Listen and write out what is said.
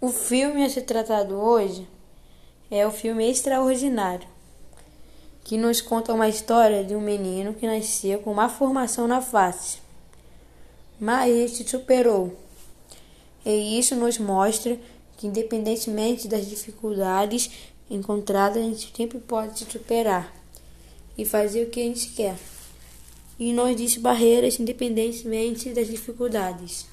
O filme a ser tratado hoje é o filme Extraordinário, que nos conta uma história de um menino que nasceu com uma formação na face, mas este superou. E isso nos mostra que, independentemente das dificuldades encontradas, a gente sempre pode se superar e fazer o que a gente quer. E não diz barreiras independentemente das dificuldades.